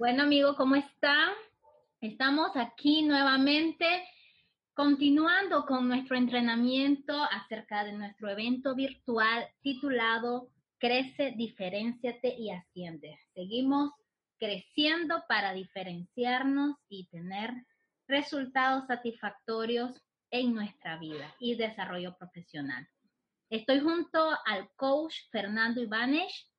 Bueno, amigo, ¿cómo está? Estamos aquí nuevamente continuando con nuestro entrenamiento acerca de nuestro evento virtual titulado Crece, diferenciate y asciende. Seguimos creciendo para diferenciarnos y tener resultados satisfactorios en nuestra vida y desarrollo profesional. Estoy junto al coach Fernando Ibanez.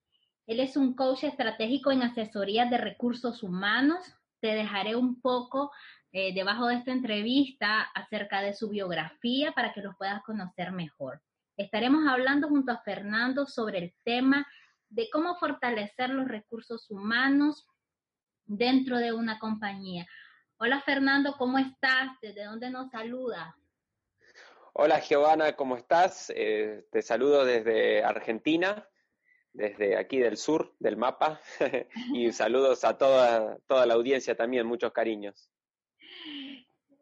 Él es un coach estratégico en asesoría de recursos humanos. Te dejaré un poco eh, debajo de esta entrevista acerca de su biografía para que los puedas conocer mejor. Estaremos hablando junto a Fernando sobre el tema de cómo fortalecer los recursos humanos dentro de una compañía. Hola Fernando, ¿cómo estás? ¿Desde dónde nos saluda? Hola Giovanna, ¿cómo estás? Eh, te saludo desde Argentina, desde aquí del sur del mapa, y saludos a toda, toda la audiencia también, muchos cariños.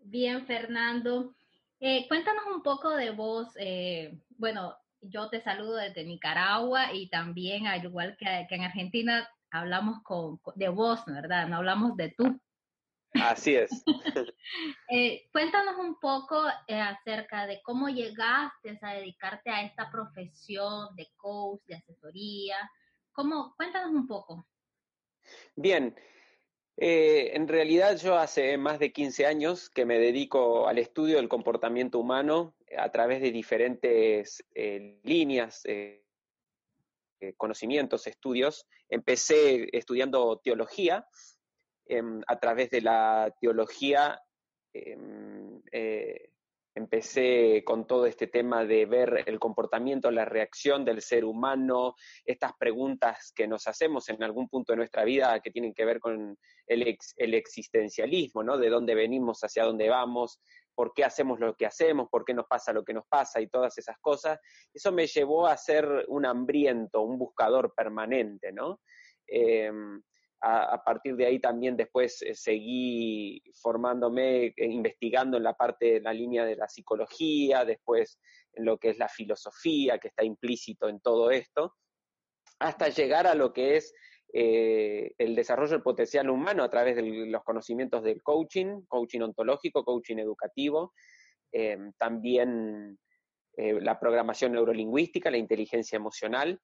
Bien, Fernando. Eh, cuéntanos un poco de vos. Eh, bueno, yo te saludo desde Nicaragua y también, al igual que, en Argentina, hablamos con, de vos, ¿verdad? No hablamos de tú. Así es. Eh, cuéntanos un poco acerca de cómo llegaste a dedicarte a esta profesión de coach, de asesoría. ¿Cómo? Cuéntanos un poco. Bien, eh, en realidad yo hace más de 15 años que me dedico al estudio del comportamiento humano a través de diferentes eh, líneas, eh, conocimientos, estudios. Empecé estudiando teología. Em, a través de la teología em, empecé con todo este tema de ver el comportamiento, la reacción del ser humano, estas preguntas que nos hacemos en algún punto de nuestra vida que tienen que ver con el, el existencialismo, ¿no? De dónde venimos, hacia dónde vamos, por qué hacemos lo que hacemos, por qué nos pasa lo que nos pasa y todas esas cosas. Eso me llevó a ser un hambriento, un buscador permanente, ¿no? Em, a, partir de ahí también después eh, seguí formándome, eh, investigando en la parte de la línea de la psicología, después en lo que es la filosofía, que está implícito en todo esto, hasta llegar a lo que es eh, el desarrollo del potencial humano a través de los conocimientos del coaching, coaching ontológico, coaching educativo, también la programación neurolingüística, la inteligencia emocional,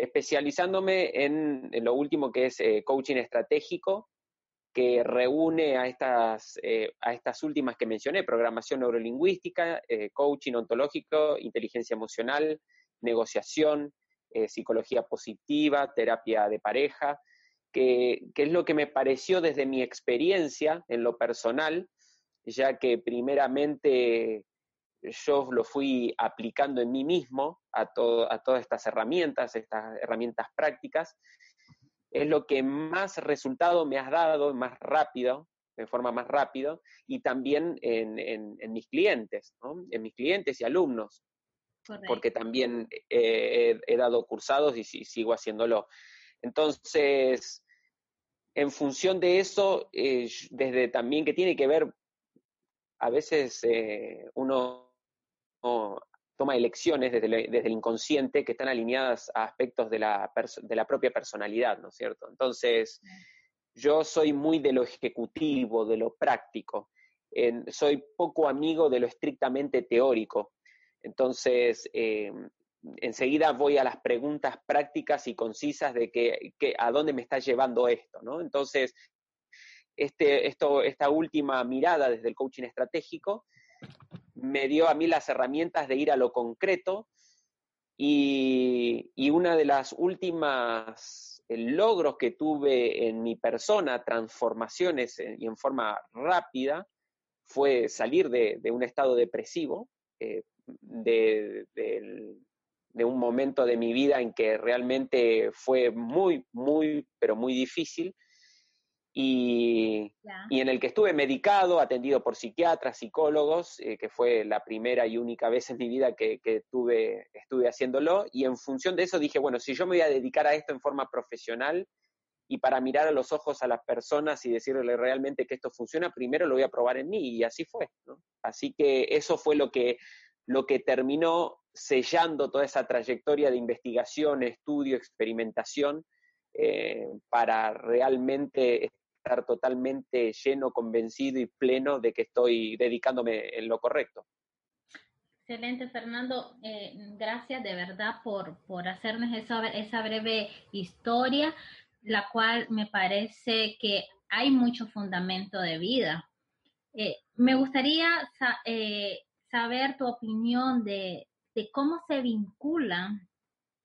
especializándome en, lo último que es eh, coaching estratégico, que reúne a estas, eh, a estas últimas que mencioné, programación neurolingüística, eh, coaching ontológico, inteligencia emocional, negociación, psicología positiva, terapia de pareja, que, que, es lo que me pareció desde mi experiencia en lo personal, ya que primeramente yo lo fui aplicando en mí mismo a, a todas estas herramientas, estas herramientas prácticas, es lo que más resultado me has dado, más rápido, de forma más rápida, y también en, mis clientes, en mis clientes y alumnos, porque también he, dado cursados y, sigo haciéndolo. Entonces, en función de eso, eh, desde también que tiene que ver, a veces eh, uno toma elecciones desde, el inconsciente que están alineadas a aspectos de la, de la propia personalidad, ¿no es cierto? Entonces, yo soy muy de lo ejecutivo, de lo práctico, soy poco amigo de lo estrictamente teórico. Entonces, eh, enseguida voy a las preguntas prácticas y concisas de que, a dónde me está llevando esto, ¿no? Entonces, este, esto, esta última mirada desde el coaching estratégico me dio a mí las herramientas de ir a lo concreto y, una de las últimas eh, logros que tuve en mi persona, transformaciones eh, y en forma rápida, fue salir de, un estado depresivo, eh, de, un momento de mi vida en que realmente fue muy, muy, pero muy difícil y, en el que estuve medicado, atendido por psiquiatras, psicólogos, eh, que fue la primera y única vez en mi vida que, que tuve, estuve haciéndolo, y en función de eso dije, bueno, si yo me voy a dedicar a esto en forma profesional y para mirar a los ojos a las personas y decirle realmente que esto funciona, primero lo voy a probar en mí, y así fue. Así que eso fue lo que, lo que terminó sellando toda esa trayectoria de investigación, estudio, experimentación, eh, para realmente estar totalmente lleno, convencido y pleno de que estoy dedicándome en lo correcto. Excelente, Fernando. Eh, gracias de verdad por, por hacernos esa, esa breve historia, la cual me parece que hay mucho fundamento de vida. Eh, me gustaría saber tu opinión de, de cómo se vincula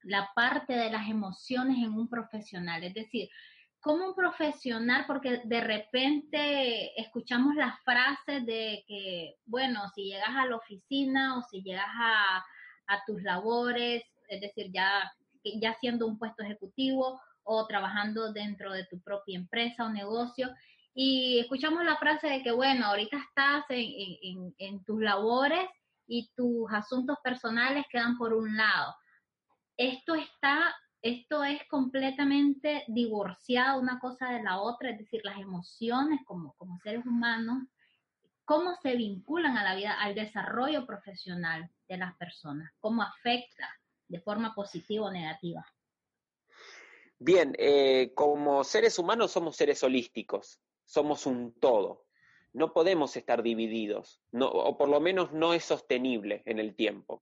la parte de las emociones en un profesional. Es decir, como un profesional, porque de repente escuchamos las frases de que, bueno, si llegas a la oficina o si llegas a, tus labores, es decir, ya, ya siendo un puesto ejecutivo o trabajando dentro de tu propia empresa o negocio, y escuchamos la frase de que, bueno, ahorita estás en, en tus labores y tus asuntos personales quedan por un lado. Esto está, esto es completamente divorciado una cosa de la otra, es decir, las emociones como, como seres humanos, cómo se vinculan a la vida, al desarrollo profesional de las personas, cómo afecta de forma positiva o negativa. Bien, eh, como seres humanos somos seres holísticos, somos un todo. No podemos estar divididos, o por lo menos no es sostenible en el tiempo.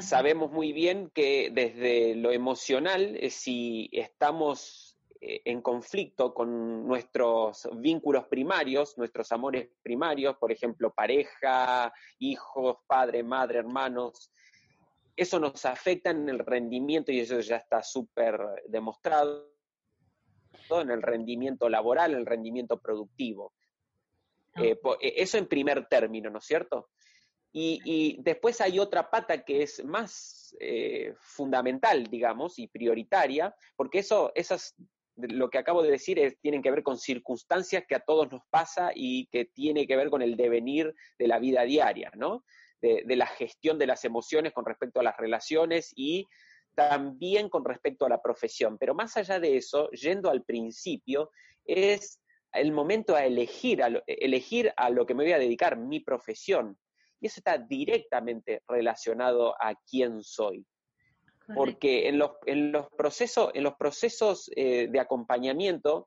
Sabemos muy bien que desde lo emocional, eh, si estamos eh, en conflicto con nuestros vínculos primarios, nuestros amores primarios, por ejemplo, pareja, hijos, padre, madre, hermanos, eso nos afecta en el rendimiento y eso ya está súper demostrado en el rendimiento laboral, el rendimiento productivo. Eh, eso en primer término, ¿no es cierto? Y, después hay otra pata que es más eh, fundamental, digamos, y prioritaria, porque eso, esas, lo que acabo de decir es, tienen que ver con circunstancias que a todos nos pasa y que tiene que ver con el devenir de la vida diaria, ¿no? De, la gestión de las emociones con respecto a las relaciones y también con respecto a la profesión. Pero más allá de eso, yendo al principio, es el momento a elegir, a elegir a lo que me voy a dedicar, mi profesión. Y eso está directamente relacionado a quién soy. Porque en los, en los procesos, en los procesos eh, de acompañamiento,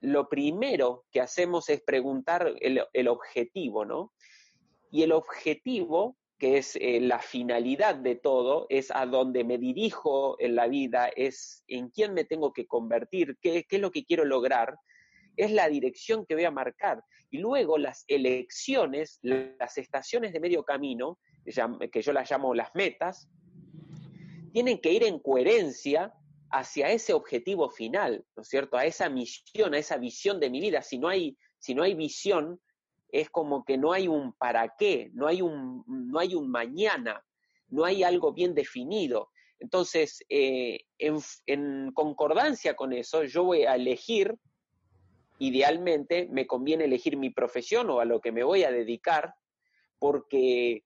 lo primero que hacemos es preguntar el, objetivo, ¿no? Y el objetivo, que es eh, la finalidad de todo, es a dónde me dirijo en la vida, es en quién me tengo que convertir, qué, qué es lo que quiero lograr, es la dirección que voy a marcar. Y luego las elecciones, las estaciones de medio camino, que yo las llamo las metas, tienen que ir en coherencia hacia ese objetivo final, ¿no es cierto? A esa misión, a esa visión de mi vida. Si no hay, si no hay visión, es como que no hay un para qué, no hay un, no hay un mañana, no hay algo bien definido. Entonces, eh, en concordancia con eso, yo voy a elegir idealmente me conviene elegir mi profesión o a lo que me voy a dedicar, porque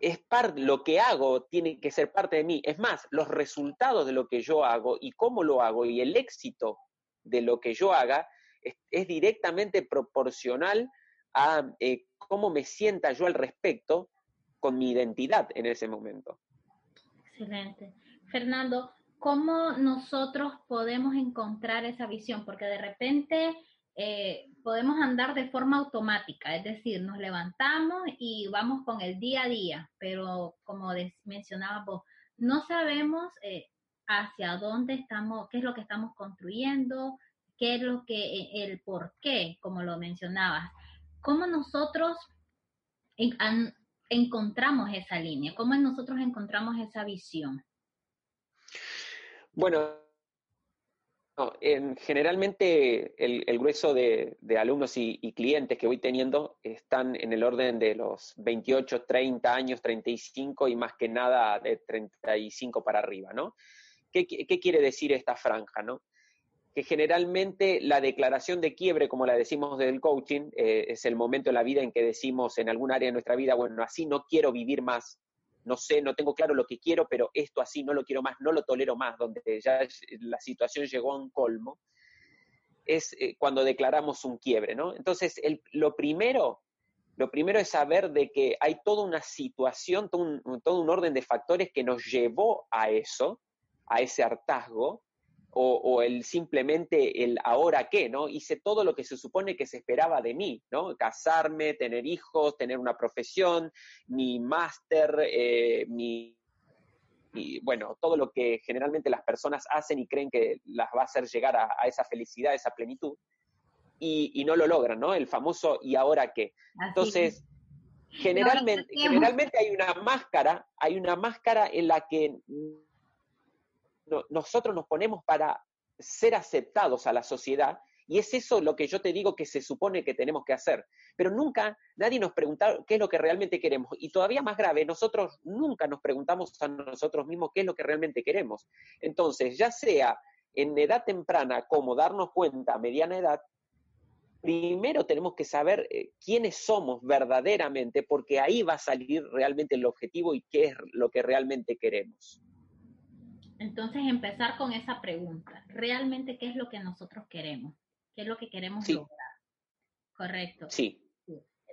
es parte, lo que hago tiene que ser parte de mí. Es más, los resultados de lo que yo hago y cómo lo hago y el éxito de lo que yo haga es, directamente proporcional a eh, cómo me sienta yo al respecto con mi identidad en ese momento. Excelente. Fernando, ¿cómo nosotros podemos encontrar esa visión? Porque de repente eh, podemos andar de forma automática, es decir, nos levantamos y vamos con el día a día, pero como mencionaba vos, no sabemos eh, hacia dónde estamos, qué es lo que estamos construyendo, qué es lo que, eh, el por qué, como lo mencionabas. ¿Cómo nosotros encontramos esa línea? ¿Cómo nosotros encontramos esa visión? Bueno, generalmente el, grueso de, alumnos y, clientes que voy teniendo están en el orden de los 28, 30 años, 35 y más que nada de 35 para arriba, ¿no? ¿Qué, quiere decir esta franja, no? Que generalmente la declaración de quiebre, como la decimos del coaching, eh, es el momento en la vida en que decimos en algún área de nuestra vida, bueno, así no quiero vivir más, no sé, no tengo claro lo que quiero, pero esto así no lo quiero más, no lo tolero más, donde ya la situación llegó a un colmo, es eh, cuando declaramos un quiebre, ¿no? Entonces, lo primero, lo primero es saber de que hay toda una situación, todo un, todo un orden de factores que nos llevó a eso, a ese hartazgo, o, el simplemente el ahora qué, ¿no? Hice todo lo que se supone que se esperaba de mí, ¿no? Casarme, tener hijos, tener una profesión, mi máster, eh, mi, bueno, todo lo que generalmente las personas hacen y creen que las va a hacer llegar a, esa felicidad, a esa plenitud, y, no lo logran, ¿no? El famoso ¿y ahora qué? Entonces, generalmente, generalmente hay una máscara, hay una máscara en la que nosotros nos ponemos para ser aceptados a la sociedad y es eso lo que yo te digo que se supone que tenemos que hacer. Pero nunca nadie nos pregunta qué es lo que realmente queremos. Y todavía más grave, nosotros nunca nos preguntamos a nosotros mismos qué es lo que realmente queremos. Entonces, ya sea en edad temprana como darnos cuenta a mediana edad, primero tenemos que saber eh, quiénes somos verdaderamente, porque ahí va a salir realmente el objetivo y qué es lo que realmente queremos. Entonces, empezar con esa pregunta. ¿Realmente qué es lo que nosotros queremos? ¿Qué es lo que queremos lograr? Correcto. Sí.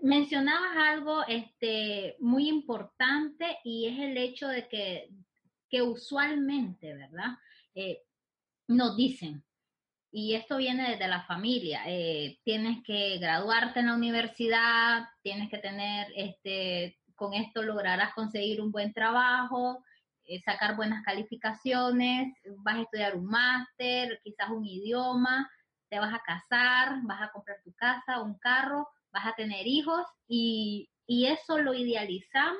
Mencionabas algo este, muy importante y es el hecho de que, que usualmente, ¿verdad? Eh, nos dicen, y esto viene desde la familia, eh, tienes que graduarte en la universidad, tienes que tener, este, con esto lograrás conseguir un buen trabajo, sacar buenas calificaciones, vas a estudiar un máster, quizás un idioma, te vas a casar, vas a comprar tu casa, un carro, vas a tener hijos y, y eso lo idealizamos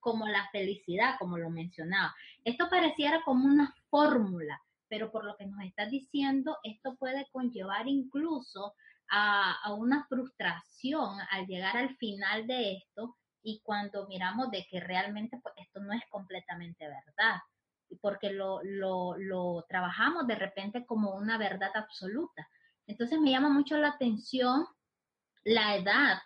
como la felicidad, como lo mencionaba. Esto pareciera como una fórmula, pero por lo que nos estás diciendo, esto puede conllevar incluso a, a, una frustración al llegar al final de esto y cuando miramos de que realmente pues, esto no es completamente verdad, porque lo, lo, lo trabajamos de repente como una verdad absoluta. Entonces me llama mucho la atención la edad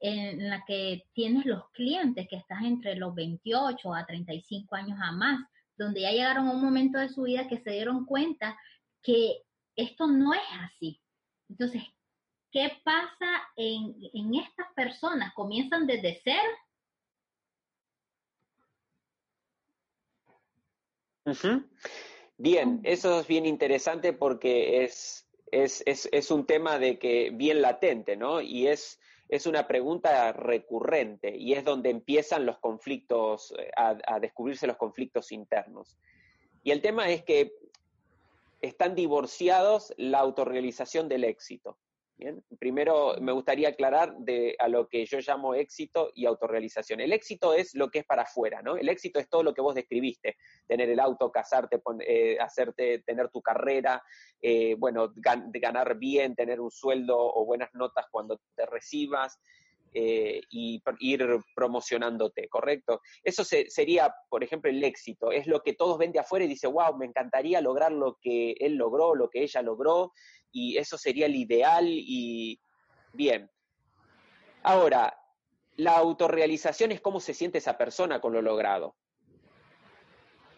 en la que tienes los clientes, que estás entre los 28 a 35 años a más, donde ya llegaron a un momento de su vida que se dieron cuenta que esto no es así. Entonces, ¿qué pasa en, en estas personas? ¿Comienzan desde cero Bien, eso es bien interesante porque es, es, es, un tema de que bien latente, ¿no? Y es, es una pregunta recurrente y es donde empiezan los conflictos, eh, a, a descubrirse los conflictos internos. Y el tema es que están divorciados la autorrealización del éxito. Bien, primero me gustaría aclarar de, a lo que yo llamo éxito y autorrealización. El éxito es lo que es para afuera, ¿no? El éxito es todo lo que vos describiste, tener el auto, casarte, eh, hacerte, tener tu carrera, eh, bueno, ganar bien, tener un sueldo o buenas notas cuando te recibas, eh, y ir promocionándote, ¿correcto? Eso sería, por ejemplo, el éxito. Es lo que todos ven de afuera y dice, wow, me encantaría lograr lo que él logró, lo que ella logró, y eso sería el ideal y bien. Ahora, la autorrealización es cómo se siente esa persona con lo logrado.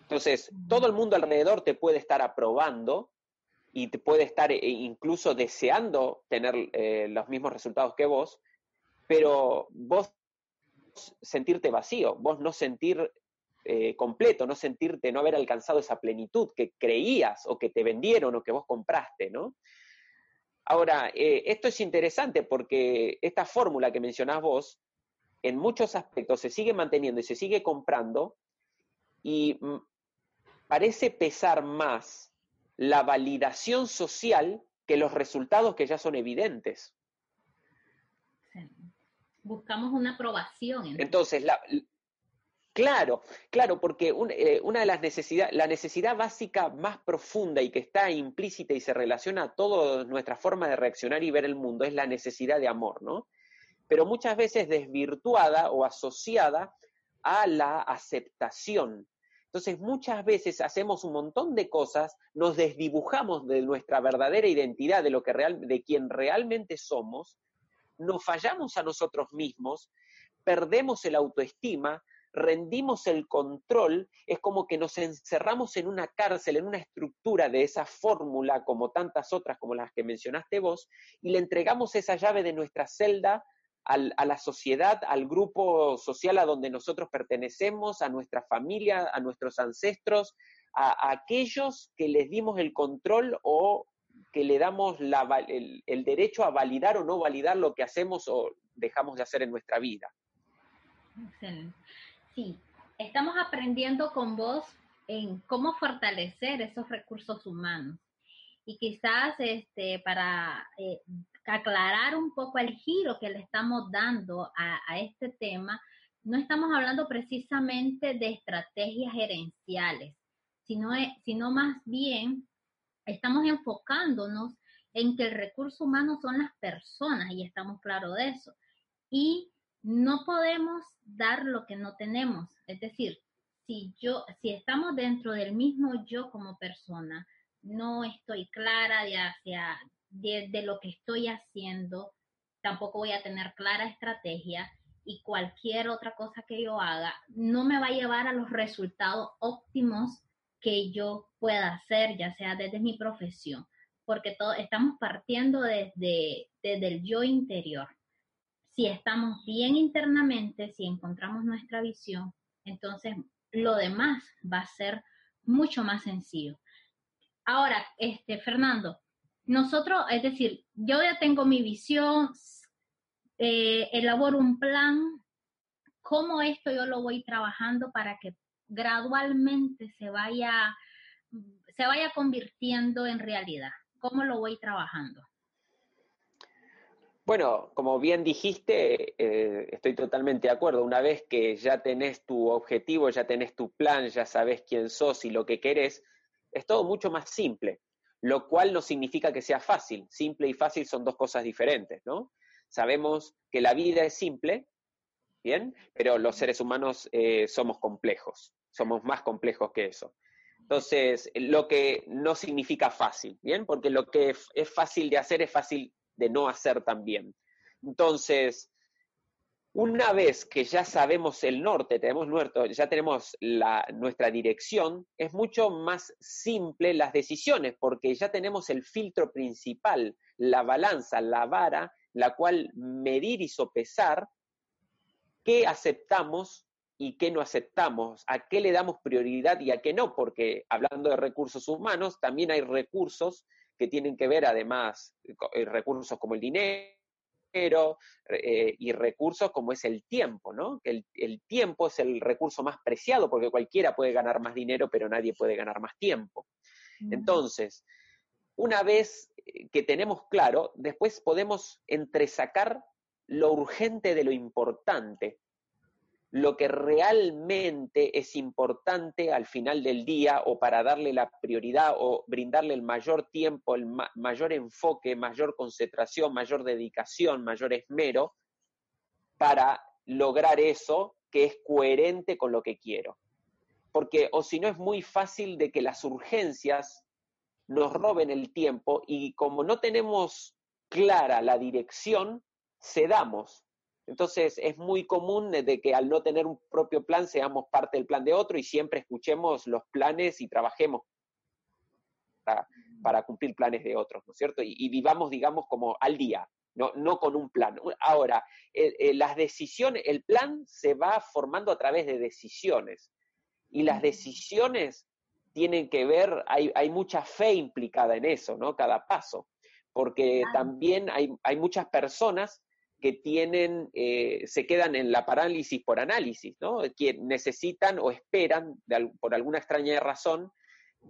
Entonces, todo el mundo alrededor te puede estar aprobando y te puede estar eh, incluso deseando tener eh, los mismos resultados que vos, pero vos sentirte vacío, vos no sentir eh, completo, no sentirte, no haber alcanzado esa plenitud que creías o que te vendieron o que vos compraste, ¿no? Ahora, eh, esto es interesante porque esta fórmula que mencionás vos, en muchos aspectos se sigue manteniendo y se sigue comprando y mm, parece pesar más la validación social que los resultados que ya son evidentes buscamos una aprobación. Entonces, la, claro, claro, porque eh, una de las necesidades, la necesidad básica más profunda y que está implícita y se relaciona a toda nuestra forma de reaccionar y ver el mundo es la necesidad de amor, ¿no? Pero muchas veces desvirtuada o asociada a la aceptación. Entonces, muchas veces hacemos un montón de cosas, nos desdibujamos de nuestra verdadera identidad, de lo que real, de quien realmente somos, nos fallamos a nosotros mismos, perdemos el autoestima, rendimos el control, es como que nos encerramos en una cárcel, en una estructura de esa fórmula, como tantas otras como las que mencionaste vos, y le entregamos esa llave de nuestra celda a la sociedad, al grupo social a donde nosotros pertenecemos, a nuestra familia, a nuestros ancestros, a, aquellos que les dimos el control o que le damos el, derecho a validar o no validar lo que hacemos o dejamos de hacer en nuestra vida. Sí, estamos aprendiendo con vos en cómo fortalecer esos recursos humanos. Y quizás este, para eh, aclarar un poco el giro que le estamos dando a, este tema, no estamos hablando precisamente de estrategias gerenciales, sino, sino más bien estamos enfocándonos en que el recurso humano son las personas y estamos claros de eso. Y no podemos dar lo que no tenemos. Es decir, si yo, si estamos dentro del mismo yo como persona, no estoy clara de hacia de, lo que estoy haciendo, tampoco voy a tener clara estrategia y cualquier otra cosa que yo haga no me va a llevar a los resultados óptimos que yo pueda hacer, ya sea desde mi profesión, porque todo, estamos partiendo desde, desde el yo interior. Si estamos bien internamente, si encontramos nuestra visión, entonces lo demás va a ser mucho más sencillo. Ahora, este, Fernando, nosotros, es decir, yo ya tengo mi visión, eh, elaboro un plan, cómo esto yo lo voy trabajando para que gradualmente se vaya, se vaya convirtiendo en realidad. ¿Cómo lo voy trabajando? Bueno, como bien dijiste, eh, estoy totalmente de acuerdo. Una vez que ya tenés tu objetivo, ya tenés tu plan, ya sabes quién sos y lo que querés, es todo mucho más simple, lo cual no significa que sea fácil. Simple y fácil son dos cosas diferentes, ¿no? Sabemos que la vida es simple, ¿bien? Pero los seres humanos eh, somos complejos, somos más complejos que eso. Entonces, lo que no significa fácil, ¿bien? Porque lo que es fácil de hacer es fácil de no hacer también. Entonces, una vez que ya sabemos el norte, tenemos nuestro, ya tenemos la, nuestra dirección, es mucho más simple las decisiones, porque ya tenemos el filtro principal, la balanza, la vara, la cual medir y sopesar qué aceptamos y qué no aceptamos, a qué le damos prioridad y a qué no, porque hablando de recursos humanos, también hay recursos que tienen que ver además, eh, recursos como el dinero, eh, y recursos como es el tiempo, ¿no? El, el tiempo es el recurso más preciado porque cualquiera puede ganar más dinero, pero nadie puede ganar más tiempo. Entonces, una vez eh, que tenemos claro, después podemos entresacar lo urgente de lo importante lo que realmente es importante al final del día o para darle la prioridad o brindarle el mayor tiempo, el mayor enfoque, mayor concentración, mayor dedicación, mayor esmero para lograr eso que es coherente con lo que quiero. Porque o si no es muy fácil de que las urgencias nos roben el tiempo y como no tenemos clara la dirección, cedamos entonces es muy común de que al no tener un propio plan seamos parte del plan de otro y siempre escuchemos los planes y trabajemos para, cumplir planes de otros, ¿no es cierto? Y, vivamos, digamos, como al día, no, no con un plan. Ahora, las decisiones, el plan se va formando a través de decisiones y las decisiones tienen que ver, hay, hay mucha fe implicada en eso, ¿no? Cada paso, porque también hay, hay muchas personas que tienen, eh, se quedan en la parálisis por análisis, ¿no? Que necesitan o esperan, por alguna extraña razón,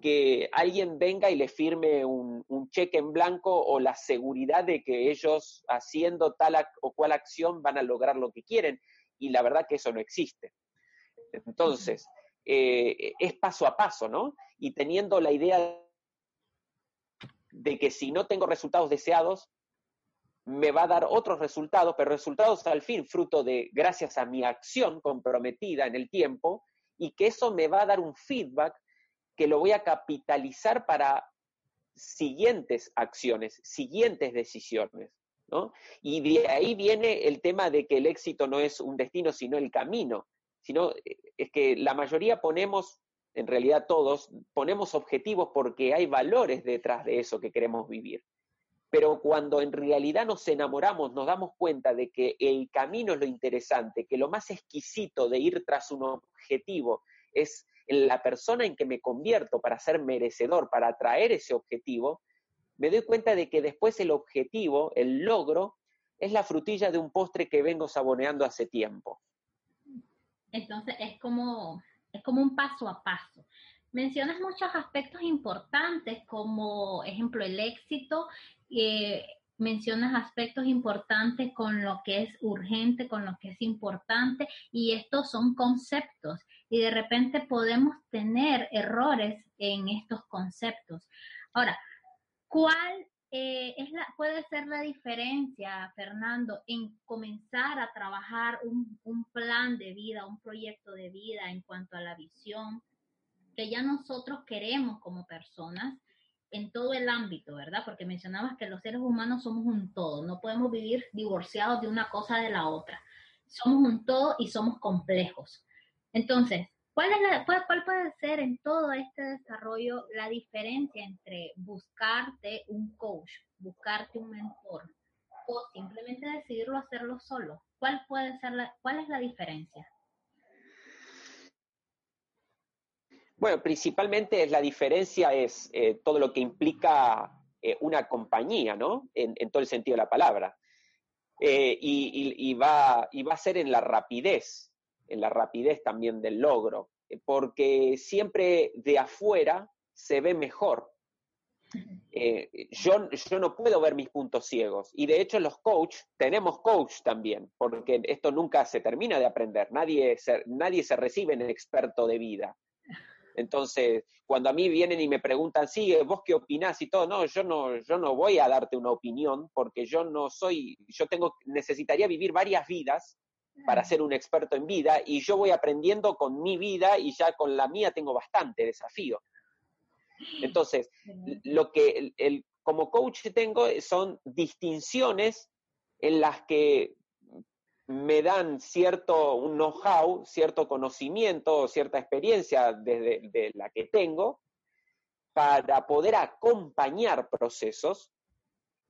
que alguien venga y le firme un, cheque en blanco o la seguridad de que ellos haciendo tal o cual acción van a lograr lo que quieren. Y la verdad que eso no existe. Entonces, eh, es paso a paso, ¿no? Y teniendo la idea de que si no tengo resultados deseados, me va a dar otros resultados, pero resultados al fin fruto de gracias a mi acción comprometida en el tiempo y que eso me va a dar un feedback que lo voy a capitalizar para siguientes acciones, siguientes decisiones. ¿no? Y de ahí viene el tema de que el éxito no es un destino, sino el camino. Sino, eh, es que la mayoría ponemos, en realidad todos, ponemos objetivos porque hay valores detrás de eso que queremos vivir. Pero cuando en realidad nos enamoramos, nos damos cuenta de que el camino es lo interesante, que lo más exquisito de ir tras un objetivo es la persona en que me convierto para ser merecedor, para atraer ese objetivo, me doy cuenta de que después el objetivo, el logro, es la frutilla de un postre que vengo saboreando hace tiempo. Entonces es como, es como un paso a paso. Mencionas muchos aspectos importantes como, ejemplo, el éxito. Eh, mencionas aspectos importantes con lo que es urgente, con lo que es importante, y estos son conceptos. Y de repente podemos tener errores en estos conceptos. Ahora, ¿cuál eh, es la, puede ser la diferencia, Fernando, en comenzar a trabajar un, un, plan de vida, un proyecto de vida en cuanto a la visión que ya nosotros queremos como personas en todo el ámbito, ¿verdad? Porque mencionabas que los seres humanos somos un todo, no podemos vivir divorciados de una cosa de la otra. Somos un todo y somos complejos. Entonces, ¿Cuál, es cuál, puede ser en todo este desarrollo la diferencia entre buscarte un coach, buscarte un mentor o simplemente decidirlo hacerlo solo? ¿Cuál puede ser la, cuál es la diferencia? Bueno, principalmente la diferencia es eh, todo lo que implica eh, una compañía, ¿no? En, todo el sentido de la palabra. Eh, y, va, y va a ser en la rapidez en la rapidez también del logro, porque siempre de afuera se ve mejor. Yo, yo no puedo ver mis puntos ciegos y de hecho los coach, tenemos coach también, porque esto nunca se termina de aprender, nadie se, nadie se recibe en experto de vida. Entonces, cuando a mí vienen y me preguntan, sí, vos qué opinás y todo, no, yo no, yo no voy a darte una opinión porque yo no soy, yo tengo, necesitaría vivir varias vidas para ser un experto en vida y yo voy aprendiendo con mi vida y ya con la mía tengo bastante desafío. Entonces, lo que el, como coach tengo son distinciones en las que me dan cierto know-how, cierto conocimiento, cierta experiencia desde de la que tengo para poder acompañar procesos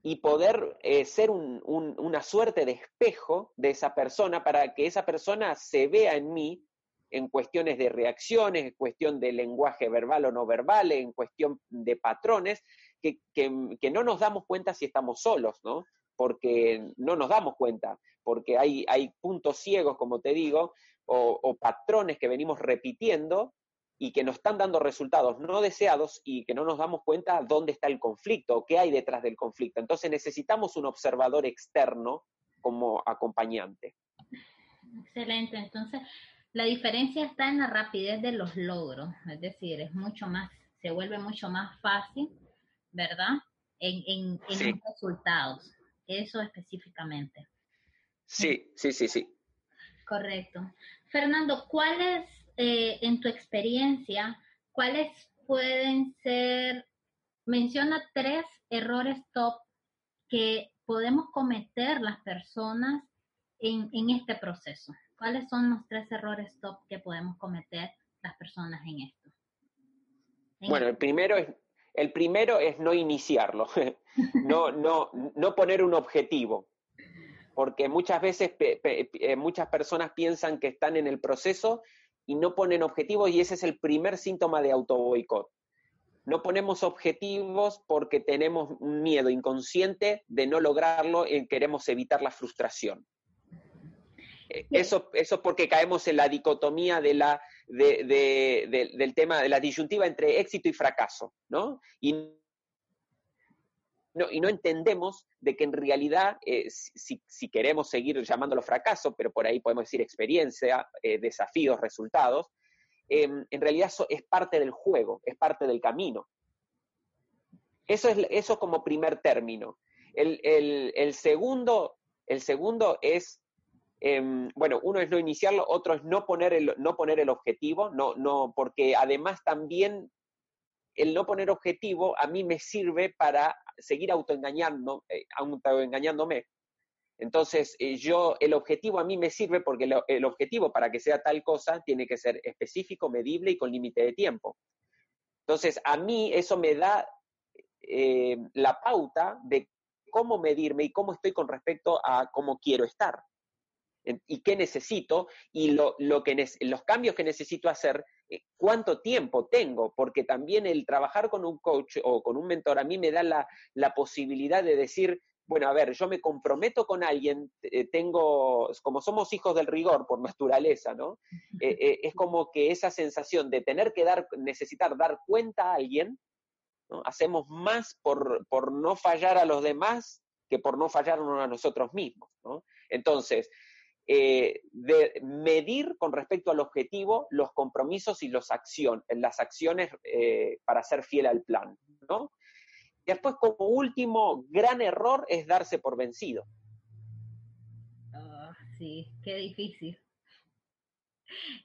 y poder eh, ser una suerte de espejo de esa persona para que esa persona se vea en mí en cuestiones de reacciones, en cuestión de lenguaje verbal o no verbal, en cuestión de patrones, que, no nos damos cuenta si estamos solos, ¿no? Porque no nos damos cuenta, porque hay, hay puntos ciegos, como te digo, o patrones que venimos repitiendo y que nos están dando resultados no deseados y que no nos damos cuenta dónde está el conflicto, qué hay detrás del conflicto. Entonces necesitamos un observador externo como acompañante. Excelente. Entonces, la diferencia está en la rapidez de los logros, es decir, es mucho más, se vuelve mucho más fácil, ¿verdad? En, en, en los resultados, eso específicamente. Sí, sí, sí, sí. Correcto. Fernando, ¿cuál es eh, en tu experiencia, cuáles pueden ser, menciona tres errores top que podemos cometer las personas en, este proceso. ¿Cuáles son los tres errores top que podemos cometer las personas en esto? bueno, el primero es el primero es no iniciarlo, no, no, no poner un objetivo, porque muchas veces eh, muchas personas piensan que están en el proceso y no ponen objetivos y ese es el primer síntoma de autoboicot. No ponemos objetivos porque tenemos un miedo inconsciente de no lograrlo y queremos evitar la frustración. Eh, eso, eso es porque caemos en la dicotomía de la, del tema, de la disyuntiva entre éxito y fracaso, ¿no? Y y no entendemos de que en realidad, eh, si, queremos seguir llamándolo fracaso, pero por ahí podemos decir experiencia, eh, desafíos, resultados, em, en realidad eso es parte del juego, es parte del camino. Eso es eso como primer término. El, segundo, el segundo es, em, bueno, uno es no iniciarlo, otro es no poner el, no poner el objetivo, no, no, porque además también el no poner objetivo a mí me sirve para seguir autoengañando, eh, autoengañándome. Entonces, eh, yo, el objetivo a mí me sirve porque el, objetivo para que sea tal cosa tiene que ser específico, medible y con límite de tiempo. Entonces, a mí eso me da eh, la pauta de cómo medirme y cómo estoy con respecto a cómo quiero estar. Y qué necesito y lo, que los cambios que necesito hacer, eh, cuánto tiempo tengo, porque también el trabajar con un coach o con un mentor a mí me da la, la posibilidad de decir, bueno, a ver, yo me comprometo con alguien, eh, tengo, como somos hijos del rigor por naturaleza, ¿no? Eh, es como que esa sensación de tener que dar, necesitar dar cuenta a alguien, ¿no? Hacemos más por, por no fallar a los demás que por no fallarnos a nosotros mismos, ¿no? Entonces, eh, de medir con respecto al objetivo los compromisos y los las acciones eh, para ser fiel al plan. ¿no? Después, como último gran error, es darse por vencido. Ah, sí, qué difícil.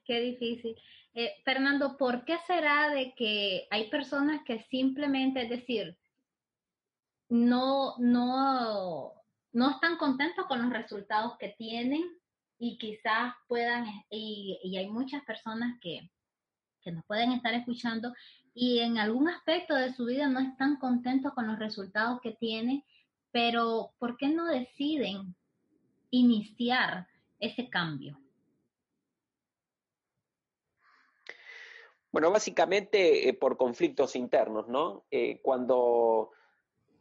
Qué difícil. Eh, Fernando, ¿por qué será de que hay personas que simplemente, es decir, no, no, no están contentos con los resultados que tienen y quizás puedan, y, hay muchas personas que, que nos pueden estar escuchando y en algún aspecto de su vida no están contentos con los resultados que tienen, pero ¿por qué no deciden iniciar ese cambio? Bueno, básicamente eh, por conflictos internos, ¿no? Eh, cuando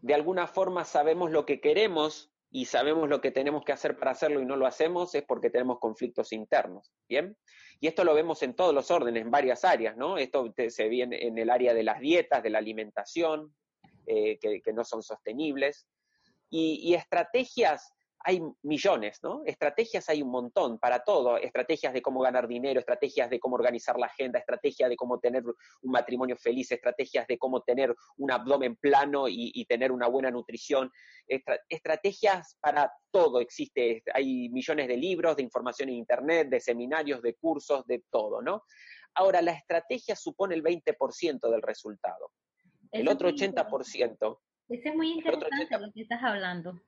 de alguna forma sabemos lo que queremos, y sabemos lo que tenemos que hacer para hacerlo y no lo hacemos, es porque tenemos conflictos internos, ¿bien? Y esto lo vemos en todos los órdenes, en varias áreas, ¿no? Esto se ve en el área de las dietas, de la alimentación, eh, que, no son sostenibles, y, y estrategias hay millones, ¿no? Estrategias hay un montón para todo, estrategias de cómo ganar dinero, estrategias de cómo organizar la agenda, estrategias de cómo tener un matrimonio feliz, estrategias de cómo tener un abdomen plano y, tener una buena nutrición, estrategias para todo existe, hay millones de libros, de información en internet, de seminarios, de cursos, de todo, ¿no? Ahora, la estrategia supone el 20% del resultado. El otro 80%. Eso es muy interesante lo que estás hablando.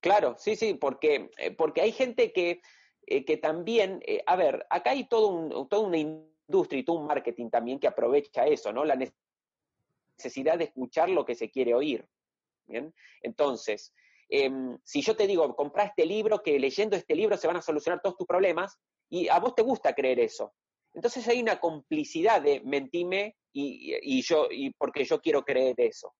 Claro, sí, sí, porque, eh, porque hay gente que, eh, que también, eh, a ver, acá hay todo un, toda una industria y todo un marketing también que aprovecha eso, ¿no? La necesidad de escuchar lo que se quiere oír. ¿bien? Entonces, em, si yo te digo, compra este libro, que leyendo este libro se van a solucionar todos tus problemas, y a vos te gusta creer eso. Entonces hay una complicidad de mentime y, y yo, y porque yo quiero creer eso.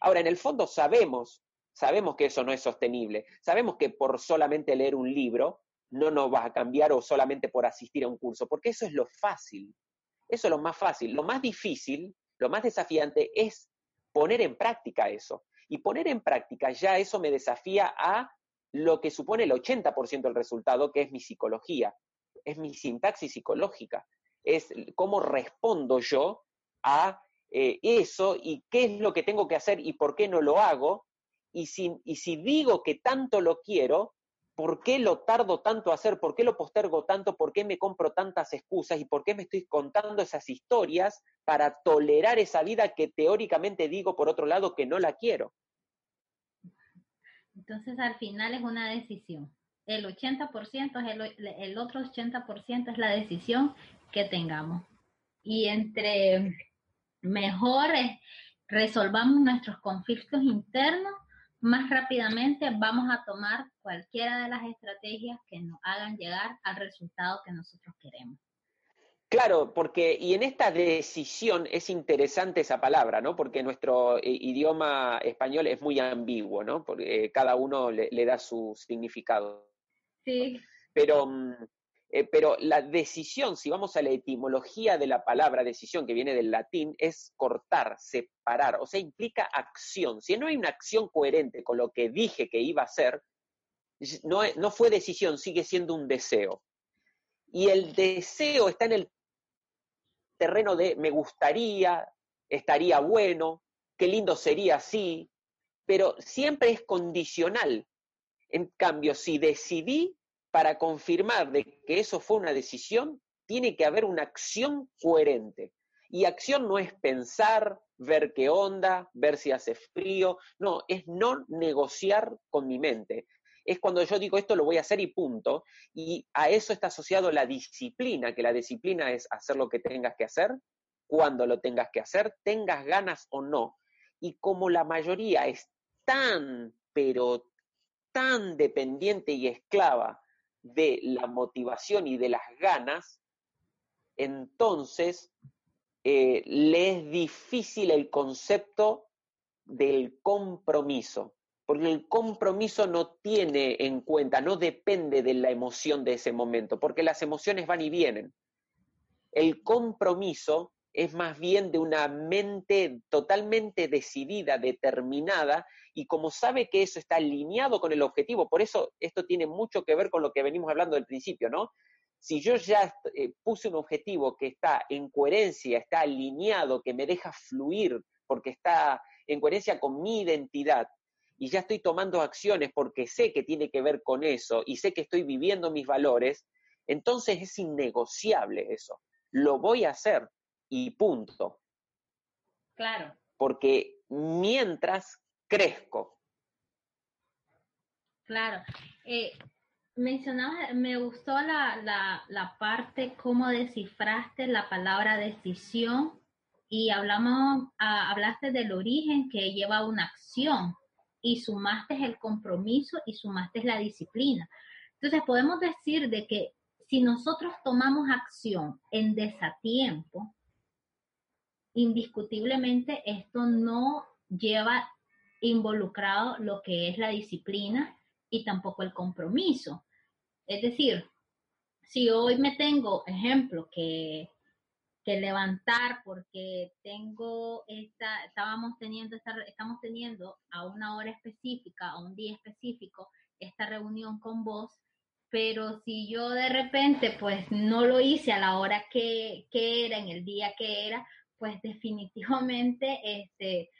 Ahora, en el fondo sabemos Sabemos que eso no es sostenible. Sabemos que por solamente leer un libro no nos vas a cambiar o solamente por asistir a un curso, porque eso es lo fácil. Eso es lo más fácil. Lo más difícil, lo más desafiante es poner en práctica eso. Y poner en práctica ya eso me desafía a lo que supone el 80% del resultado, que es mi psicología, es mi sintaxis psicológica, es cómo respondo yo a eh, eso y qué es lo que tengo que hacer y por qué no lo hago y si, digo que tanto lo quiero, ¿por qué lo tardo tanto a hacer? ¿Por qué lo postergo tanto? ¿Por qué me compro tantas excusas? ¿Y por qué me estoy contando esas historias para tolerar esa vida que teóricamente digo, por otro lado, que no la quiero? Entonces, al final es una decisión. El 80% es el, el otro 80% es la decisión que tengamos. Y entre mejores resolvamos nuestros conflictos internos, más rápidamente vamos a tomar cualquiera de las estrategias que nos hagan llegar al resultado que nosotros queremos. Claro, porque, y en esta decisión es interesante esa palabra, ¿no? Porque nuestro eh, idioma español es muy ambiguo, ¿no? Porque eh, cada uno le, le da su significado. Sí. Pero mm, eh, pero la decisión, si vamos a la etimología de la palabra decisión, que viene del latín, es cortar, separar, o sea, implica acción. Si no hay una acción coherente con lo que dije que iba a hacer, no, no fue decisión, sigue siendo un deseo. Y el deseo está en el terreno de me gustaría, estaría bueno, qué lindo sería así, pero siempre es condicional. En cambio, si decidí, para confirmar de que eso fue una decisión, tiene que haber una acción coherente. Y acción no es pensar, ver qué onda, ver si hace frío, no, es no negociar con mi mente. Es cuando yo digo esto lo voy a hacer y punto. Y a eso está asociado la disciplina, que la disciplina es hacer lo que tengas que hacer, cuando lo tengas que hacer, tengas ganas o no. Y como la mayoría es tan, pero tan dependiente y esclava de la motivación y de las ganas, entonces eh, le es difícil el concepto del compromiso, porque el compromiso no tiene en cuenta, no depende de la emoción de ese momento, porque las emociones van y vienen. El compromiso es más bien de una mente totalmente decidida, determinada, y como sabe que eso está alineado con el objetivo, por eso esto tiene mucho que ver con lo que venimos hablando del principio, ¿no? Si yo ya eh, puse un objetivo que está en coherencia, está alineado, que me deja fluir, porque está en coherencia con mi identidad, y ya estoy tomando acciones porque sé que tiene que ver con eso y sé que estoy viviendo mis valores, entonces es innegociable eso. Lo voy a hacer y punto. Claro. Porque mientras crezco. Claro. Eh, mencionabas, me gustó la, la, parte cómo descifraste la palabra decisión y hablamos, ah, hablaste del origen que lleva una acción y sumaste el compromiso y sumaste la disciplina. Entonces podemos decir de que si nosotros tomamos acción en desatiempo, indiscutiblemente esto no lleva involucrado lo que es la disciplina y tampoco el compromiso. Es decir, si hoy me tengo, ejemplo, que, que levantar porque tengo esta, estábamos teniendo esta, estamos teniendo a una hora específica, a un día específico, esta reunión con vos, pero si yo de repente pues no lo hice a la hora que, que era, en el día que era, pues definitivamente este,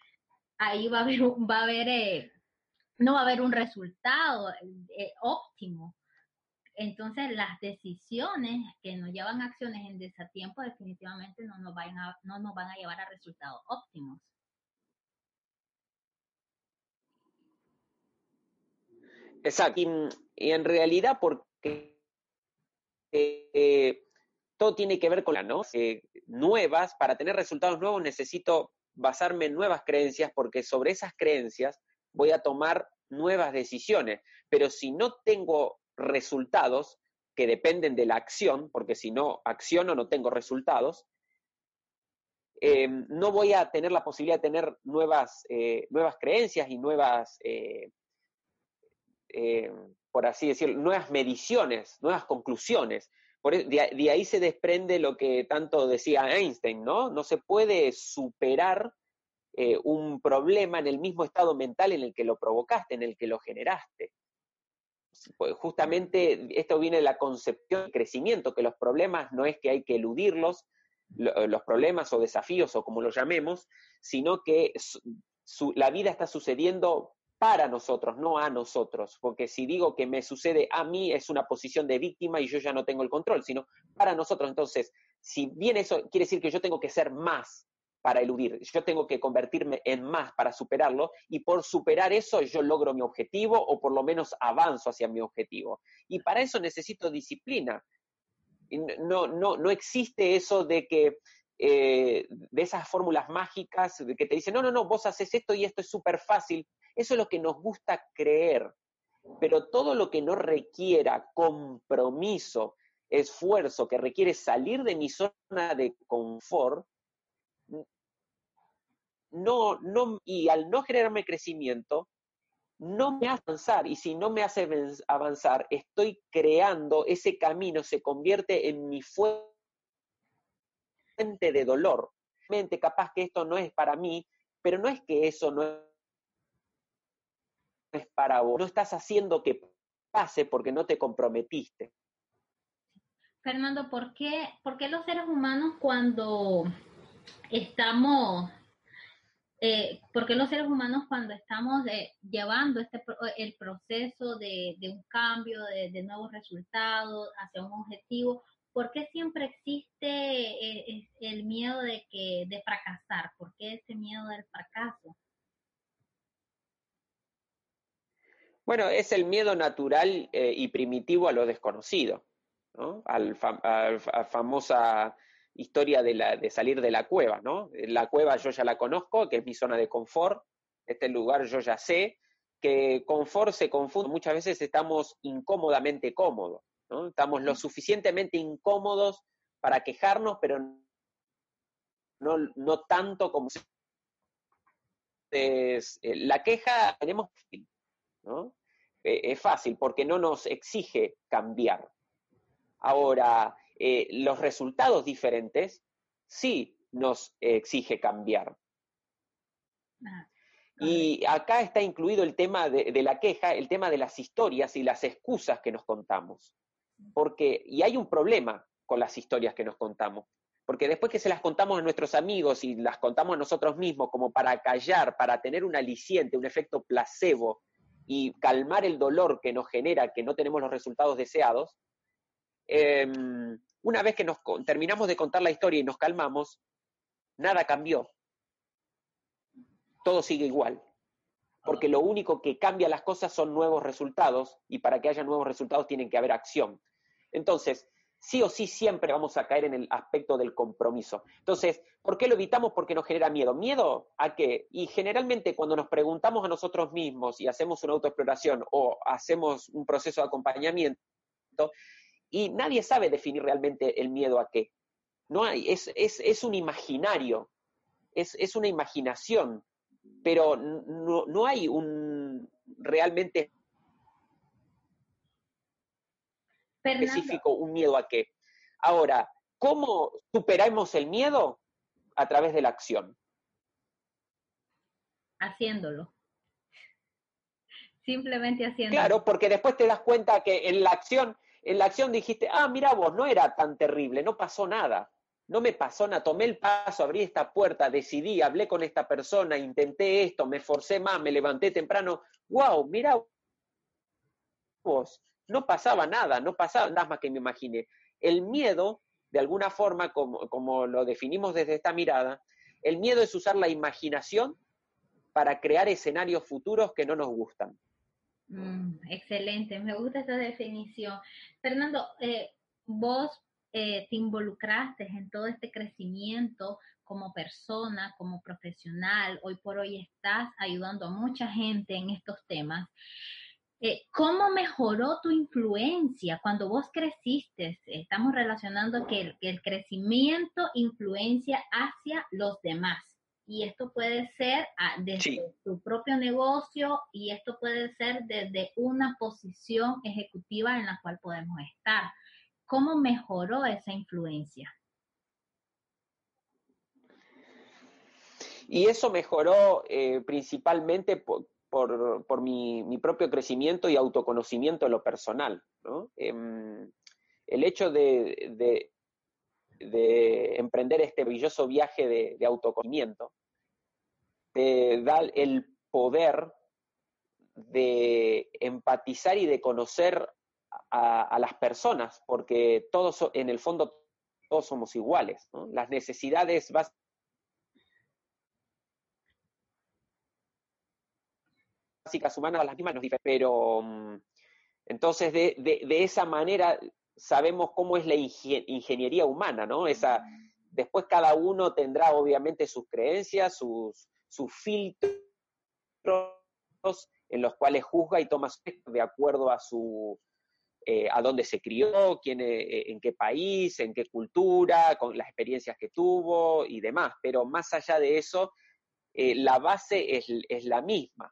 ahí va a haber, va a haber eh, no va a haber un resultado eh, óptimo. Entonces, las decisiones que nos llevan a acciones en desatiempo definitivamente no nos, van a, no nos van a llevar a resultados óptimos. Exacto. Y, en realidad, porque eh, todo tiene que ver con las. Eh, nuevas, para tener resultados nuevos necesito basarme en nuevas creencias porque sobre esas creencias voy a tomar nuevas decisiones. Pero si no tengo resultados que dependen de la acción, porque si no acciono no tengo resultados, eh, no voy a tener la posibilidad de tener nuevas, eh, nuevas creencias y nuevas, por así decirlo, nuevas mediciones, nuevas conclusiones. E, de, ahí se desprende lo que tanto decía Einstein, ¿no? No se puede superar eh, un problema en el mismo estado mental en el que lo provocaste, en el que lo generaste. Pues justamente esto viene de la concepción de crecimiento, que los problemas no es que hay que eludirlos, los problemas o desafíos o como lo llamemos, sino que la vida está sucediendo para nosotros, no a nosotros, porque si digo que me sucede a mí es una posición de víctima y yo ya no tengo el control, sino para nosotros. Entonces, si bien eso quiere decir que yo tengo que ser más para eludir, yo tengo que convertirme en más para superarlo y por superar eso yo logro mi objetivo o por lo menos avanzo hacia mi objetivo. Y para eso necesito disciplina. No, no, no existe eso de que eh, de esas fórmulas mágicas que te dicen, no, no, no, vos haces esto y esto es súper fácil. Eso es lo que nos gusta creer. Pero todo lo que no requiera compromiso, esfuerzo, que requiere salir de mi zona de confort, no, no, y al no generarme crecimiento, no me hace avanzar. Y si no me hace avanzar, estoy creando ese camino, se convierte en mi de dolor. Capaz que esto no es para mí, pero no es que eso no es para vos. No estás haciendo que pase porque no te comprometiste. Fernando, ¿por qué, los seres humanos cuando estamos, eh, por qué los seres humanos cuando estamos eh, llevando este el proceso de, un cambio, de, de, nuevos resultados hacia un objetivo, ¿por qué siempre existe eh, el miedo de, que, de fracasar? ¿Por qué ese miedo del fracaso? Bueno, es el miedo natural eh, y primitivo a lo desconocido, ¿no? A la famosa historia de, de salir de la cueva, ¿no? La cueva yo ya la conozco, que es mi zona de confort, este lugar yo ya sé, que confort se confunde, muchas veces estamos incómodamente cómodos, ¿no? Estamos lo suficientemente incómodos para quejarnos, pero no, no tanto como eh, la queja tenemos ¿no? Eh, es fácil porque no nos exige cambiar. Ahora, eh, los resultados diferentes sí nos exige cambiar. Ah, y acá está incluido el tema de, de, la queja, el tema de las historias y las excusas que nos contamos. Porque, y hay un problema con las historias que nos contamos. Porque después que se las contamos a nuestros amigos y las contamos a nosotros mismos como para callar, para tener un aliciente, un efecto placebo y calmar el dolor que nos genera que no tenemos los resultados deseados, em, una vez que nos terminamos de contar la historia y nos calmamos, nada cambió. Todo sigue igual. Porque lo único que cambia las cosas son nuevos resultados y para que haya nuevos resultados tienen que haber acción. Entonces, sí o sí siempre vamos a caer en el aspecto del compromiso. Entonces, ¿por qué lo evitamos? Porque nos genera miedo. ¿Miedo a qué? Y generalmente cuando nos preguntamos a nosotros mismos y hacemos una autoexploración o hacemos un proceso de acompañamiento, y nadie sabe definir realmente el miedo a qué. No hay, es, es, es un imaginario, es, es, una imaginación, pero no, no hay un realmente específico un miedo a qué. Ahora, ¿cómo superamos el miedo? A través de la acción. Haciéndolo. Simplemente haciéndolo. Claro, porque después te das cuenta que en la acción, en la acción dijiste, ah, mira vos, no era tan terrible, no pasó nada. No me pasó nada, tomé el paso, abrí esta puerta, decidí, hablé con esta persona, intenté esto, me forcé más, me levanté temprano. ¡Wow! Mira vos, no pasaba nada, no pasaba nada más que me imaginé. El miedo, de alguna forma, como, lo definimos desde esta mirada, el miedo es usar la imaginación para crear escenarios futuros que no nos gustan. Mm, excelente, me gusta esa definición. Fernando, eh, vos eh, te involucraste en todo este crecimiento como persona, como profesional, hoy por hoy estás ayudando a mucha gente en estos temas. Eh, ¿Cómo mejoró tu influencia cuando vos creciste? Estamos relacionando que el, crecimiento influencia hacia los demás. Y esto puede ser ah, desde tu propio negocio y esto puede ser desde una posición ejecutiva en la cual podemos estar. ¿Cómo mejoró esa influencia? Y eso mejoró eh, principalmente por, por, mi, mi, propio crecimiento y autoconocimiento en lo personal. ¿no? Em, el hecho de, de, de, emprender este brilloso viaje de, autoconocimiento te da el poder de empatizar y de conocer a, las personas, porque todos, en el fondo, todos somos iguales. Las necesidades básicas humanas las mismas nos diferencian, pero mm, entonces de, de, de, esa manera sabemos cómo es la ingeniería humana, ¿no? Esa, después cada uno tendrá obviamente sus creencias, sus, sus filtros en los cuales juzga y toma de acuerdo a su eh, a dónde se crió, quién, eh, en qué país, en qué cultura, con las experiencias que tuvo y demás. Pero más allá de eso, eh, la base es, es la misma.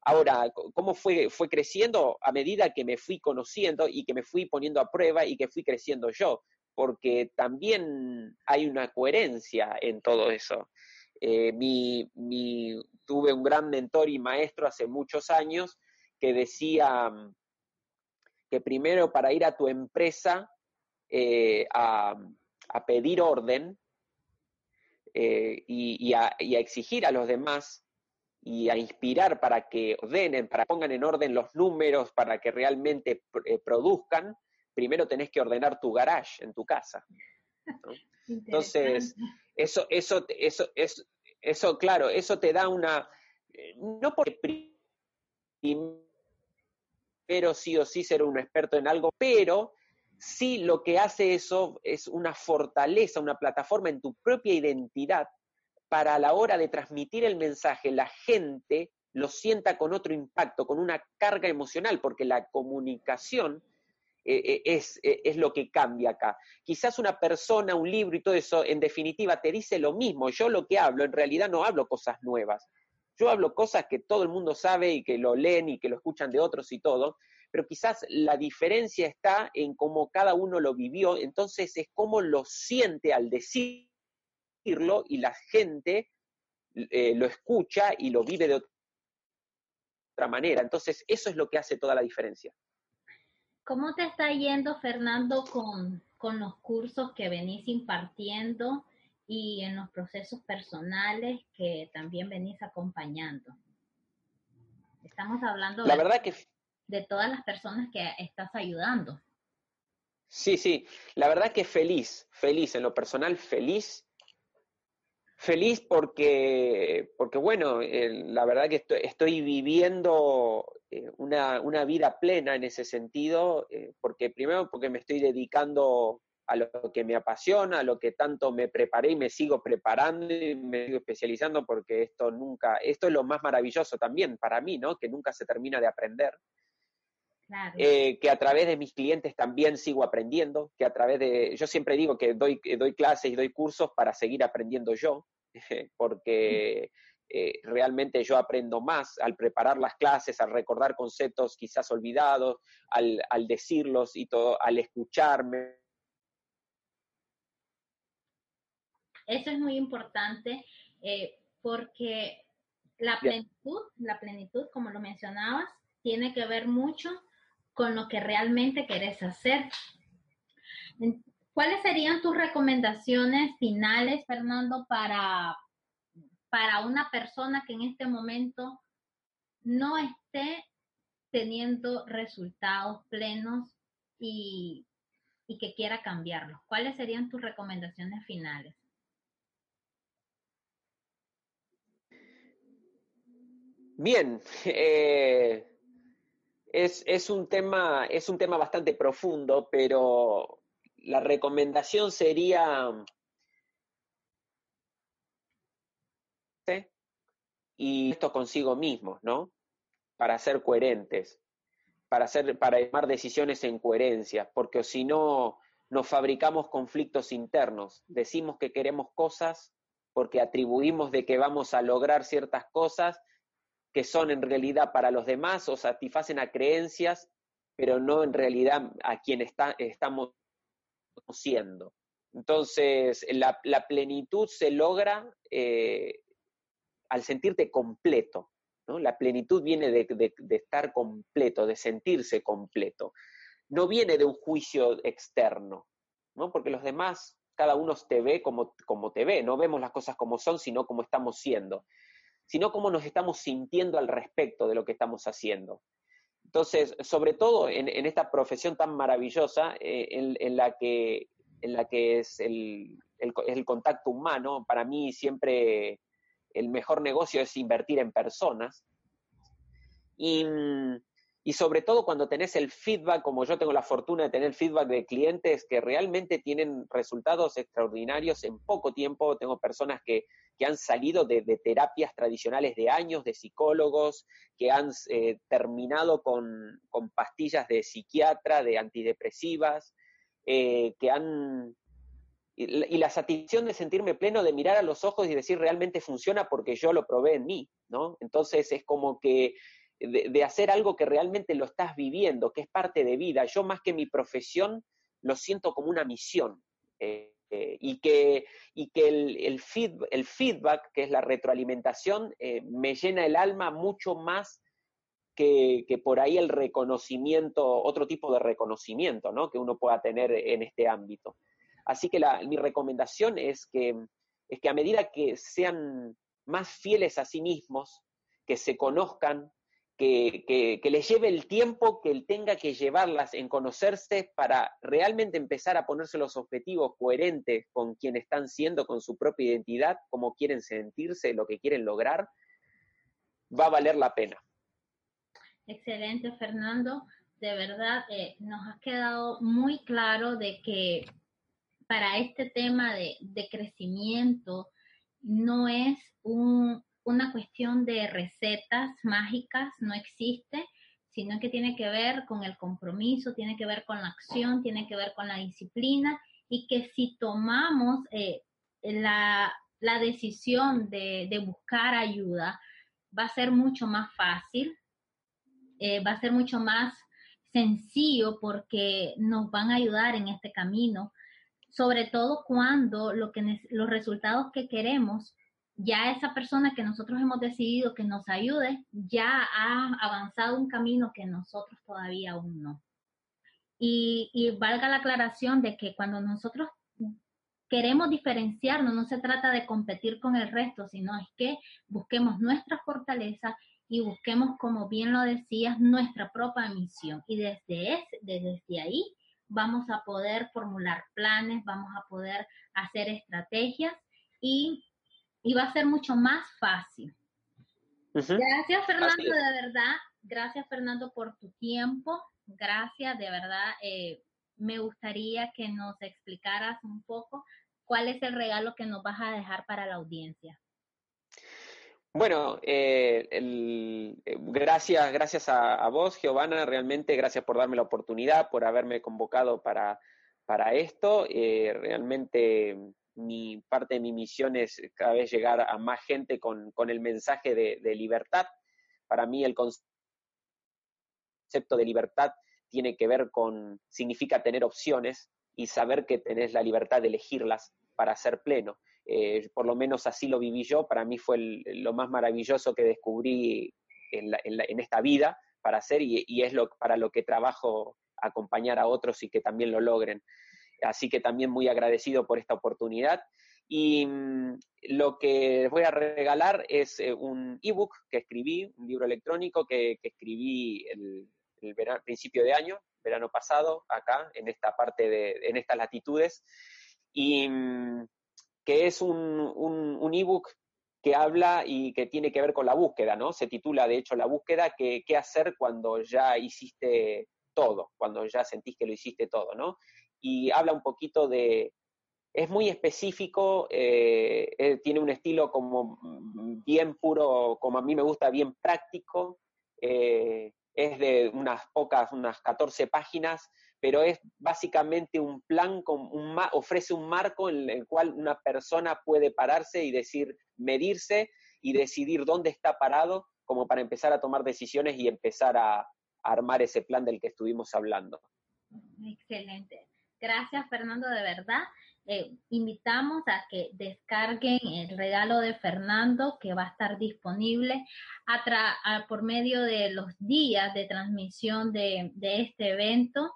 Ahora, ¿cómo fue, fue creciendo? A medida que me fui conociendo y que me fui poniendo a prueba y que fui creciendo yo, porque también hay una coherencia en todo eso. Mi, mi, tuve un gran mentor y maestro hace muchos años que decía que primero para ir a tu empresa eh, a, a, pedir orden eh, y, y, a, y, a, exigir a los demás y a inspirar para que ordenen, para que pongan en orden los números, para que realmente eh, produzcan, primero tenés que ordenar tu garage en tu casa. ¿no? Entonces, eso, eso, eso, eso, eso, claro, eso te da una, no porque primero sí o sí ser un experto en algo, pero sí lo que hace eso es una fortaleza, una plataforma en tu propia identidad para a la hora de transmitir el mensaje, la gente lo sienta con otro impacto, con una carga emocional, porque la comunicación eh, eh, es, eh, es, lo que cambia acá. Quizás una persona, un libro y todo eso, en definitiva, te dice lo mismo. Yo lo que hablo, en realidad no hablo cosas nuevas. Yo hablo cosas que todo el mundo sabe y que lo leen y que lo escuchan de otros y todo, pero quizás la diferencia está en cómo cada uno lo vivió, entonces es cómo lo siente al decirlo y la gente lo escucha y lo vive de otra manera. Entonces eso es lo que hace toda la diferencia. ¿Cómo te está yendo, Fernando, con, con los cursos que venís impartiendo y en los procesos personales que también venís acompañando? Estamos hablando la verdad que... de todas las personas que estás ayudando. Sí, sí, la verdad que feliz, feliz, en lo personal feliz. Feliz porque, porque bueno, la verdad que estoy, estoy viviendo eh, una, una, vida plena en ese sentido, eh, porque primero porque me estoy dedicando a lo que me apasiona, a lo que tanto me preparé y me sigo preparando y me sigo especializando, porque esto nunca, esto es lo más maravilloso también para mí, ¿no? Que nunca se termina de aprender. Eh, que a través de mis clientes también sigo aprendiendo, que a través de, yo siempre digo que doy, doy clases y doy cursos para seguir aprendiendo yo, porque eh, realmente yo aprendo más al preparar las clases, al recordar conceptos quizás olvidados, al, decirlos y todo, al escucharme. Eso es muy importante eh, porque la plenitud, la plenitud, como lo mencionabas, tiene que ver mucho con lo que realmente querés hacer. ¿Cuáles serían tus recomendaciones finales, Fernando, para, para una persona que en este momento no esté teniendo resultados plenos y, que quiera cambiarlos? ¿Cuáles serían tus recomendaciones finales? Bien, eh, es, es, un tema, es un tema bastante profundo, pero la recomendación sería y esto consigo mismos, ¿no? Para ser coherentes, para, hacer, para tomar decisiones en coherencia, porque si no, nos fabricamos conflictos internos, decimos que queremos cosas porque atribuimos de que vamos a lograr ciertas cosas que son en realidad para los demás o satisfacen a creencias, pero no en realidad a quien está, estamos siendo. Entonces, la, plenitud se logra eh, al sentirte completo. ¿no? La plenitud viene de, estar completo, de sentirse completo. No viene de un juicio externo, ¿no? porque los demás, cada uno te ve como, como te ve, no vemos las cosas como son, sino como estamos siendo, sino como nos estamos sintiendo al respecto de lo que estamos haciendo. Entonces, sobre todo en, esta profesión tan maravillosa, eh, en, la que, en la que es el, el, contacto humano, para mí siempre el mejor negocio es invertir en personas. Y, sobre todo cuando tenés el feedback, como yo tengo la fortuna de tener feedback de clientes que realmente tienen resultados extraordinarios en poco tiempo. Tengo personas que, han salido de, terapias tradicionales de años, de psicólogos, que han eh, terminado con, pastillas de psiquiatra, de antidepresivas, eh, que han y, la satisfacción de sentirme pleno, de mirar a los ojos y decir realmente funciona porque yo lo probé en mí, ¿no? Entonces es como que de, hacer algo que realmente lo estás viviendo, que es parte de vida. Yo más que mi profesión lo siento como una misión. Eh, eh, y que, y que el, el, el, feedback, que es la retroalimentación, eh, me llena el alma mucho más que, que, por ahí el reconocimiento, otro tipo de reconocimiento ¿no? que uno pueda tener en este ámbito. Así que mi recomendación es que, es que a medida que sean más fieles a sí mismos, que se conozcan, que, que, les lleve el tiempo que él tenga que llevarlas en conocerse para realmente empezar a ponerse los objetivos coherentes con quien están siendo, con su propia identidad, cómo quieren sentirse, lo que quieren lograr, va a valer la pena. Excelente, Fernando. De verdad, eh, nos ha quedado muy claro de que para este tema de, crecimiento no es un, una cuestión de recetas mágicas, no existe, sino que tiene que ver con el compromiso, tiene que ver con la acción, tiene que ver con la disciplina y que si tomamos eh, la, decisión de, buscar ayuda, va a ser mucho más fácil, eh, va a ser mucho más sencillo porque nos van a ayudar en este camino, sobre todo cuando lo que, los resultados que queremos, ya esa persona que nosotros hemos decidido que nos ayude, ya ha avanzado un camino que nosotros todavía aún no. Y, y valga la aclaración de que cuando nosotros queremos diferenciarnos, no se trata de competir con el resto, sino es que busquemos nuestra fortaleza y busquemos, como bien lo decías, nuestra propia misión. Y desde, ese, desde ahí vamos a poder formular planes, vamos a poder hacer estrategias y, y va a ser mucho más fácil. Gracias, Fernando, de verdad. Gracias, Fernando, por tu tiempo. Gracias, de verdad. Eh, me gustaría que nos explicaras un poco cuál es el regalo que nos vas a dejar para la audiencia. Bueno, eh, eh, gracias, gracias a, vos, Giovanna, realmente gracias por darme la oportunidad, por haberme convocado para, para esto. Eh, realmente mi parte de mi misión es cada vez llegar a más gente con, con el mensaje de, libertad. Para mí el concepto de libertad tiene que ver con, significa tener opciones y saber que tenés la libertad de elegirlas para ser pleno. Eh, por lo menos así lo viví yo, para mí fue lo más maravilloso que descubrí en, esta vida para hacer y, es lo, para lo que trabajo acompañar a otros y que también lo logren. Así que también muy agradecido por esta oportunidad. Y mm, lo que voy a regalar es eh, un ebook que escribí, un libro electrónico que, escribí el, el principio de año, verano pasado, acá, en esta parte de, en estas latitudes. Y mm, que es un, un, ebook que habla y que tiene que ver con la búsqueda, ¿no? Se titula, de hecho, La búsqueda, que, qué hacer cuando ya hiciste todo, cuando ya sentís que lo hiciste todo, ¿no? Y habla un poquito de, es muy específico, eh, eh, tiene un estilo como bien puro, como a mí me gusta, bien práctico, eh, es de unas pocas, unas 14 páginas, pero es básicamente un plan, con ofrece un marco en el cual una persona puede pararse y decir, medirse y decidir dónde está parado como para empezar a tomar decisiones y empezar a, armar ese plan del que estuvimos hablando. Excelente. Gracias, Fernando, de verdad. Eh, invitamos a que descarguen el regalo de Fernando que va a estar disponible por medio de los días de transmisión de, de este evento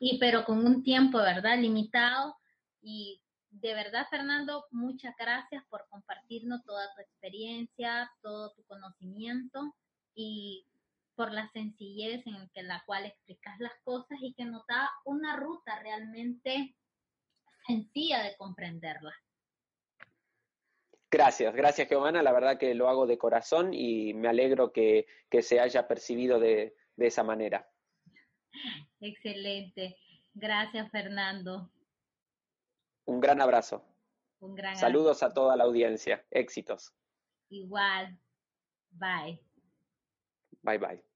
y pero con un tiempo, ¿verdad? Limitado. Y de verdad, Fernando, muchas gracias por compartirnos toda tu experiencia, todo tu conocimiento y por la sencillez en que la cual explicas las cosas y que nos da una ruta realmente sencilla de comprenderla. Gracias, gracias Giovanna, la verdad que lo hago de corazón y me alegro que, se haya percibido de esa manera. Excelente. Gracias, Fernando. Un gran abrazo. Un gran Saludos a toda la audiencia. Éxitos. Igual. Bye. Bye bye.